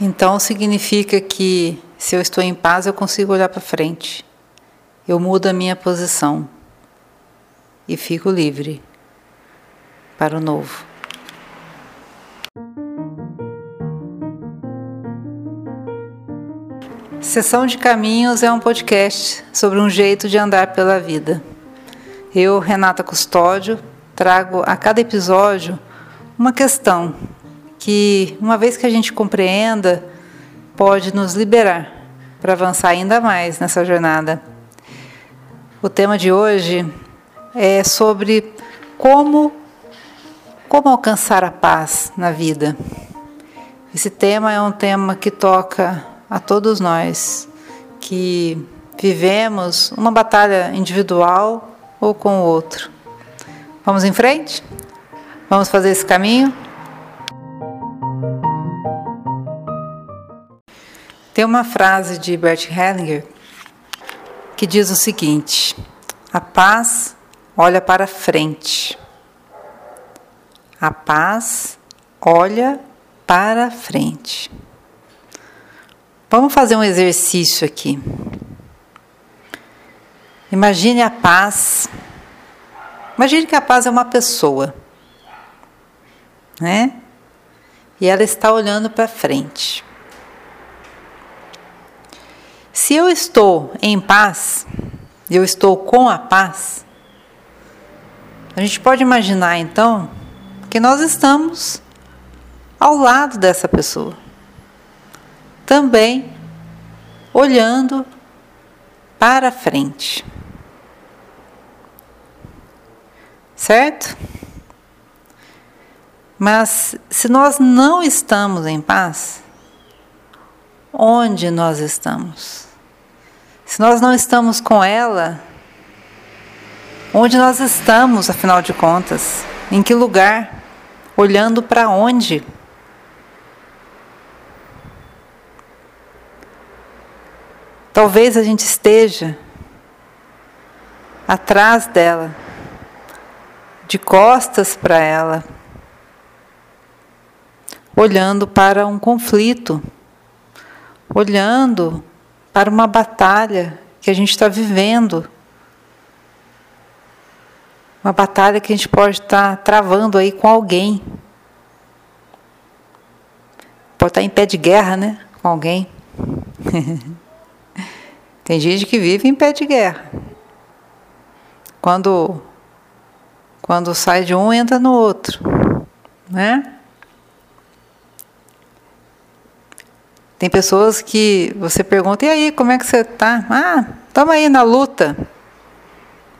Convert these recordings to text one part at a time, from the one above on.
Então significa que se eu estou em paz, eu consigo olhar para frente. Eu mudo a minha posição e fico livre para o novo. Sessão de Caminhos é um podcast sobre um jeito de andar pela vida. Eu, Renata Custódio, trago a cada episódio uma questão que, uma vez que a gente compreenda, pode nos liberar para avançar ainda mais nessa jornada. O tema de hoje é sobre como como alcançar a paz na vida. Esse tema é um tema que toca a todos nós que vivemos uma batalha individual ou com o outro. Vamos em frente? Vamos fazer esse caminho? Tem uma frase de Bert Hellinger que diz o seguinte: A paz olha para frente. A paz olha para frente. Vamos fazer um exercício aqui. Imagine a paz. Imagine que a paz é uma pessoa, né? E ela está olhando para frente. Se eu estou em paz, eu estou com a paz, a gente pode imaginar então que nós estamos ao lado dessa pessoa, também olhando para frente. Certo? Mas se nós não estamos em paz, onde nós estamos? Se nós não estamos com ela, onde nós estamos, afinal de contas? Em que lugar? Olhando para onde? Talvez a gente esteja atrás dela, de costas para ela, olhando para um conflito, olhando para uma batalha que a gente está vivendo. Uma batalha que a gente pode estar tá travando aí com alguém. Pode estar tá em pé de guerra, né? Com alguém. Tem gente que vive em pé de guerra. Quando, quando sai de um, entra no outro. Né? Tem pessoas que você pergunta, e aí, como é que você está? Ah, estamos aí na luta.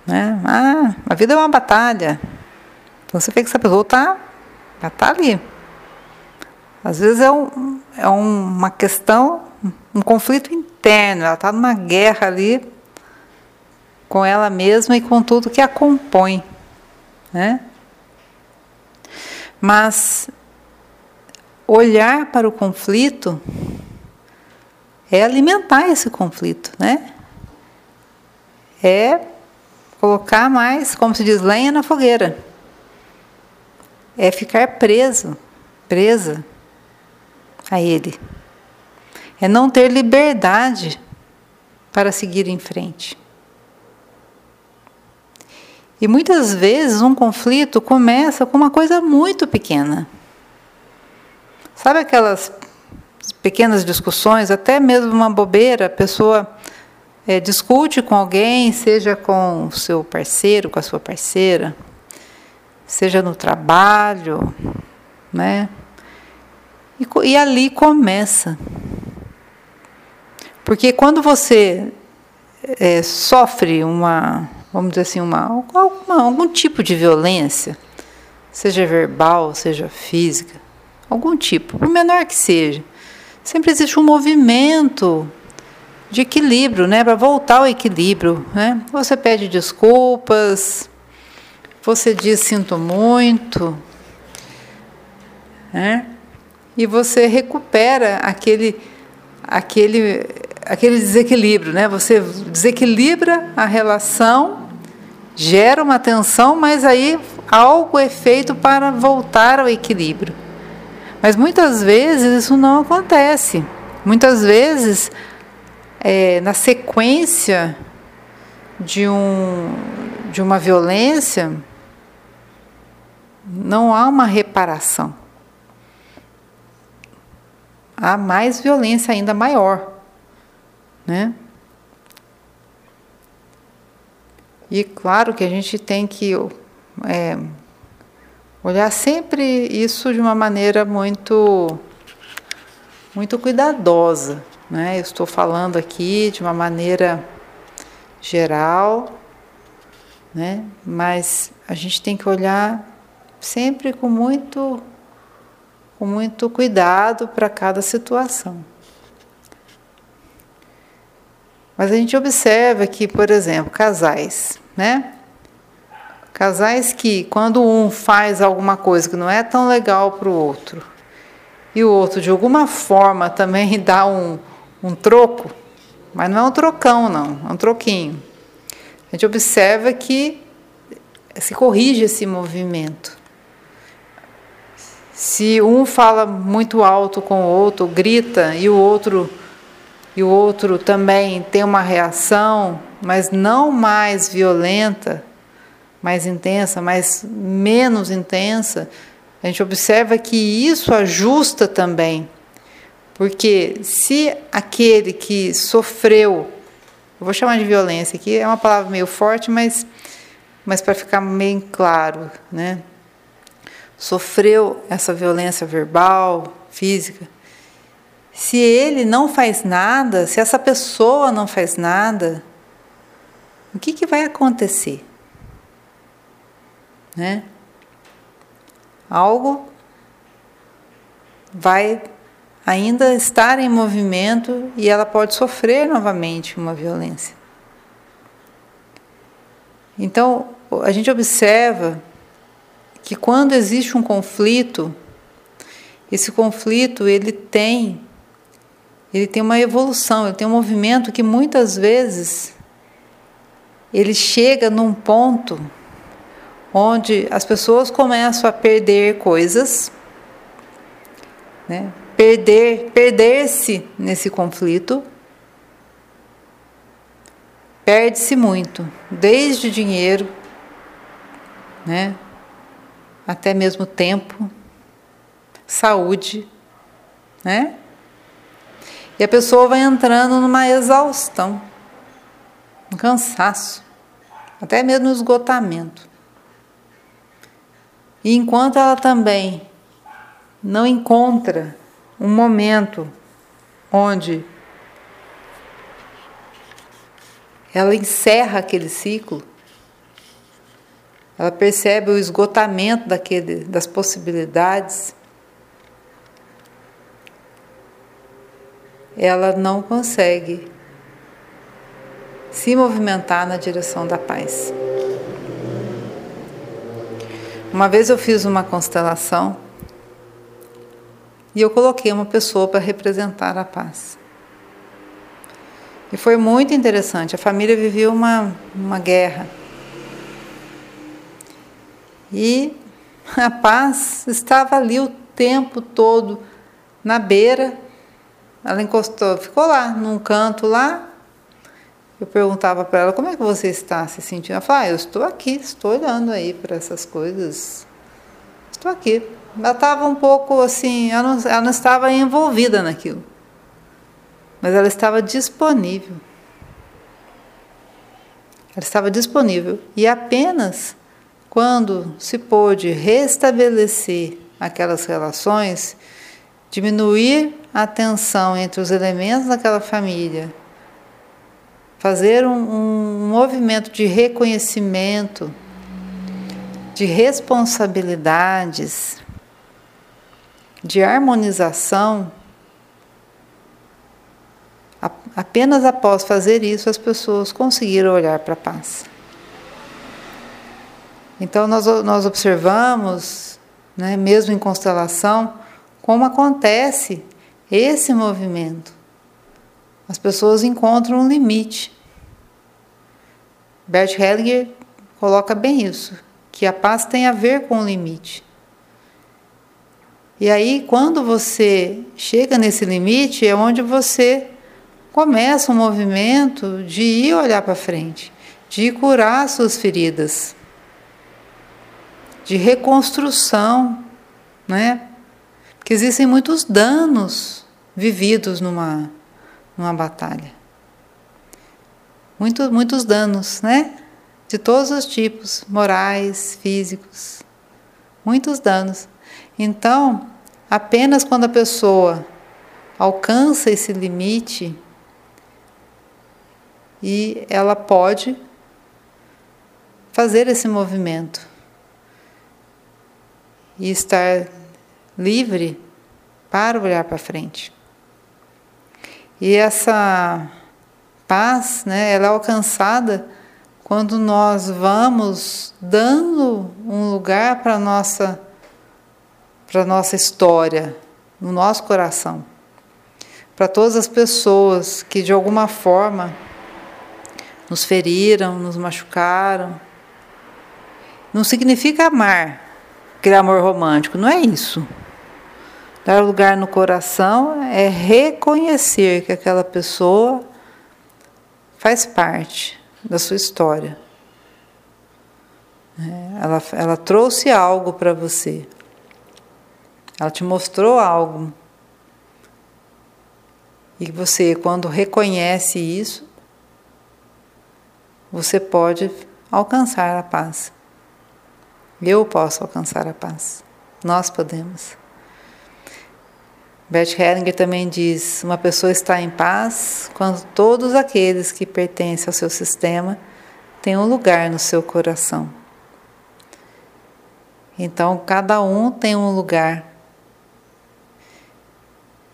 Né? Ah, a vida é uma batalha. Então você vê que essa pessoa está tá ali. Às vezes é, um, é uma questão, um conflito interno, ela está numa guerra ali com ela mesma e com tudo que a compõe. Né? Mas olhar para o conflito é alimentar esse conflito, né? É colocar mais, como se diz, lenha na fogueira. É ficar preso, presa a ele. É não ter liberdade para seguir em frente. E muitas vezes um conflito começa com uma coisa muito pequena. Sabe aquelas pequenas discussões, até mesmo uma bobeira, a pessoa é, discute com alguém, seja com o seu parceiro, com a sua parceira, seja no trabalho, né? E, e ali começa. Porque quando você é, sofre uma, vamos dizer assim, uma, algum tipo de violência, seja verbal, seja física, algum tipo, por menor que seja, sempre existe um movimento de equilíbrio, né, para voltar ao equilíbrio, né? Você pede desculpas, você diz sinto muito, né? E você recupera aquele aquele aquele desequilíbrio, né? Você desequilibra a relação, gera uma tensão, mas aí algo é feito para voltar ao equilíbrio. Mas muitas vezes isso não acontece. Muitas vezes, é, na sequência de, um, de uma violência, não há uma reparação. Há mais violência ainda maior, né? E claro que a gente tem que é, olhar sempre isso de uma maneira muito, muito cuidadosa, né? Eu estou falando aqui de uma maneira geral, né? Mas a gente tem que olhar sempre com muito com muito cuidado para cada situação. Mas a gente observa que, por exemplo, casais, né? Casais que, quando um faz alguma coisa que não é tão legal para o outro, e o outro, de alguma forma, também dá um, um troco, mas não é um trocão, não, é um troquinho. A gente observa que se corrige esse movimento. Se um fala muito alto com o outro, grita, e o outro e o outro também tem uma reação, mas não mais violenta, mais intensa, mas menos intensa, a gente observa que isso ajusta também porque se aquele que sofreu, eu vou chamar de violência aqui, é uma palavra meio forte, mas, mas para ficar bem claro, né? Sofreu essa violência verbal, física. Se ele não faz nada, se essa pessoa não faz nada, o que, que vai acontecer? Né? Algo vai ainda estar em movimento e ela pode sofrer novamente uma violência. Então, a gente observa que quando existe um conflito, esse conflito ele tem ele tem uma evolução, ele tem um movimento que muitas vezes ele chega num ponto onde as pessoas começam a perder coisas, né? perder, perder-se nesse conflito, perde-se muito, desde dinheiro, né, até mesmo tempo, saúde, né? E a pessoa vai entrando numa exaustão, um cansaço, até mesmo esgotamento. E enquanto ela também não encontra um momento onde ela encerra aquele ciclo, ela percebe o esgotamento daquele, das possibilidades, ela não consegue se movimentar na direção da paz. Uma vez eu fiz uma constelação e eu coloquei uma pessoa para representar a paz. E foi muito interessante. A família vivia uma, uma guerra. E a paz estava ali o tempo todo na beira. Ela encostou, ficou lá, num canto lá. Eu perguntava para ela: como é que você está se sentindo? Ela falou: ah, eu estou aqui, estou olhando aí para essas coisas. Estou aqui ela estava um pouco assim, ela não, ela não estava envolvida naquilo, mas ela estava disponível. Ela estava disponível e apenas quando se pôde restabelecer aquelas relações, diminuir a tensão entre os elementos daquela família, fazer um, um movimento de reconhecimento, de responsabilidades, de harmonização, apenas após fazer isso as pessoas conseguiram olhar para a paz. Então nós, nós observamos, né, mesmo em constelação, como acontece esse movimento. As pessoas encontram um limite. Bert Hellinger coloca bem isso, que a paz tem a ver com o limite. E aí, quando você chega nesse limite, é onde você começa um movimento de ir olhar para frente, de curar suas feridas, de reconstrução, né? Porque existem muitos danos vividos numa, numa batalha. Muito, muitos danos, né? De todos os tipos, morais, físicos. Muitos danos. Então, apenas quando a pessoa alcança esse limite e ela pode fazer esse movimento e estar livre para olhar para frente. E essa paz, né, ela é alcançada quando nós vamos dando um lugar para nossa para nossa história, no nosso coração. Para todas as pessoas que de alguma forma nos feriram, nos machucaram. Não significa amar, criar amor romântico, não é isso. Dar lugar no coração é reconhecer que aquela pessoa faz parte da sua história. É, ela, ela trouxe algo para você. Ela te mostrou algo. E você, quando reconhece isso, você pode alcançar a paz. Eu posso alcançar a paz. Nós podemos. Bert Hellinger também diz: uma pessoa está em paz quando todos aqueles que pertencem ao seu sistema têm um lugar no seu coração. Então, cada um tem um lugar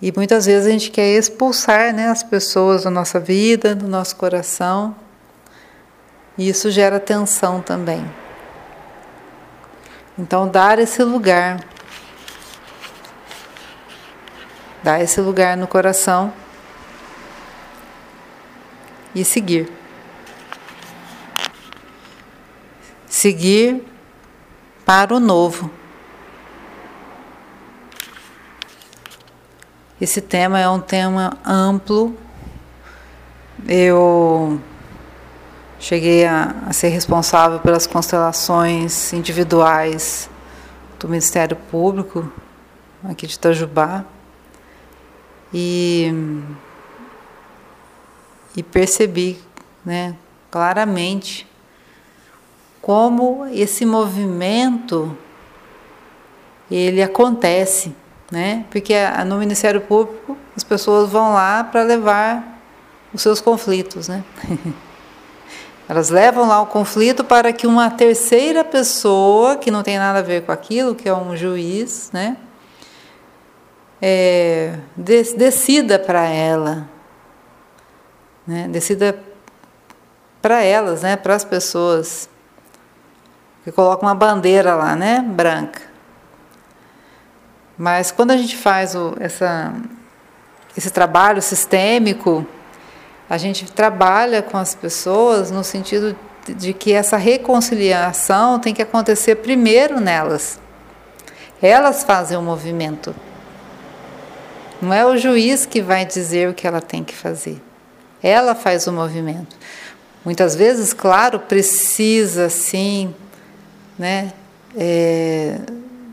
e muitas vezes a gente quer expulsar né, as pessoas da nossa vida, do nosso coração. E isso gera tensão também. Então, dar esse lugar, dar esse lugar no coração e seguir. Seguir para o novo. Esse tema é um tema amplo. Eu cheguei a, a, ser responsável pelas constelações individuais do Ministério Público aqui de Itajubá e, e percebi né, claramente como esse movimento ele acontece né? Porque no Ministério Público as pessoas vão lá para levar os seus conflitos, né? Elas levam lá o conflito para que uma terceira pessoa, que não tem nada a ver com aquilo, que é um juiz, né? É, decida para ela, né? decida para elas, né? para as pessoas, que coloca uma bandeira lá, né? branca. Mas quando a gente faz o, essa, esse trabalho sistêmico, a gente trabalha com as pessoas no sentido de que essa reconciliação tem que acontecer primeiro nelas. Elas fazem o movimento. Não é o juiz que vai dizer o que ela tem que fazer. Ela faz o movimento. Muitas vezes, claro, precisa sim, né, é,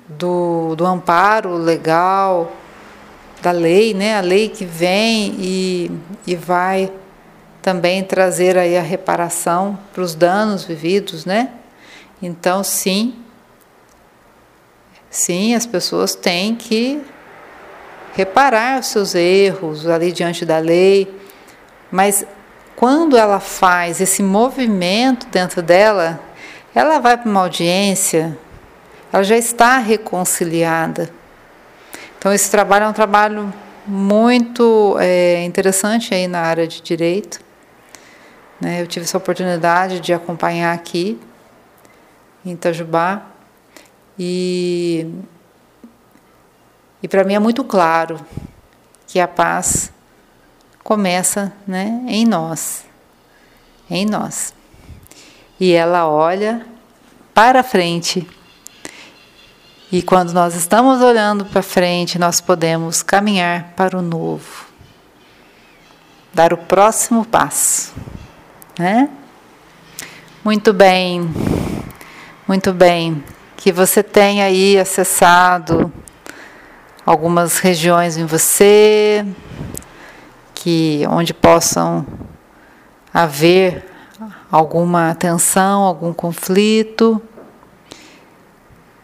do, do amparo legal, da lei, né? A lei que vem e, e vai também trazer aí a reparação para os danos vividos, né? Então, sim, sim, as pessoas têm que reparar os seus erros ali diante da lei, mas quando ela faz esse movimento dentro dela, ela vai para uma audiência ela já está reconciliada. Então, esse trabalho é um trabalho muito é, interessante aí na área de direito. Né? Eu tive essa oportunidade de acompanhar aqui em Itajubá e, e para mim é muito claro que a paz começa né, em nós, em nós. E ela olha para frente E quando nós estamos olhando para frente, nós podemos caminhar para o novo, dar o próximo passo, né? Muito bem, muito bem. Que você tenha aí acessado algumas regiões em você, que onde possam haver alguma tensão, algum conflito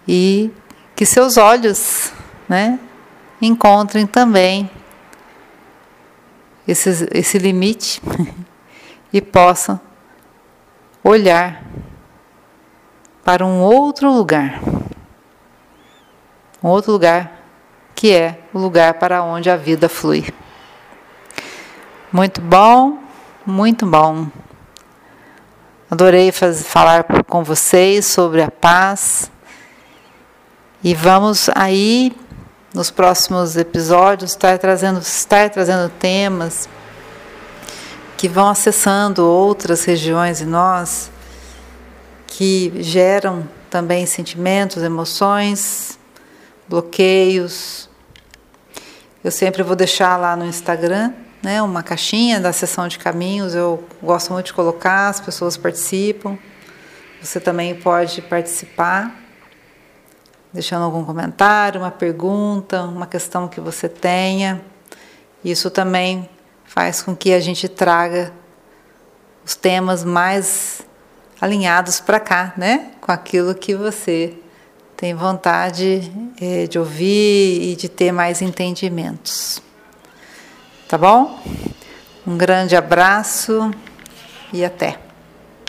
e que seus olhos, né, encontrem também esse, esse limite e possam olhar para um outro lugar. Um outro lugar que é o lugar para onde a vida flui. Muito bom, muito bom. Adorei falar com vocês sobre a paz. E vamos aí nos próximos episódios estar trazendo, estar trazendo temas que vão acessando outras regiões em nós, que geram também sentimentos, emoções, bloqueios. Eu sempre vou deixar lá no Instagram né, uma caixinha da sessão de caminhos. Eu gosto muito de colocar, as pessoas participam. Você também pode participar, deixando algum comentário, uma pergunta, uma questão que você tenha. Isso também faz com que a gente traga os temas mais alinhados para cá, né? Com aquilo que você tem vontade é, de ouvir e de ter mais entendimentos. Tá bom? Um grande abraço e até.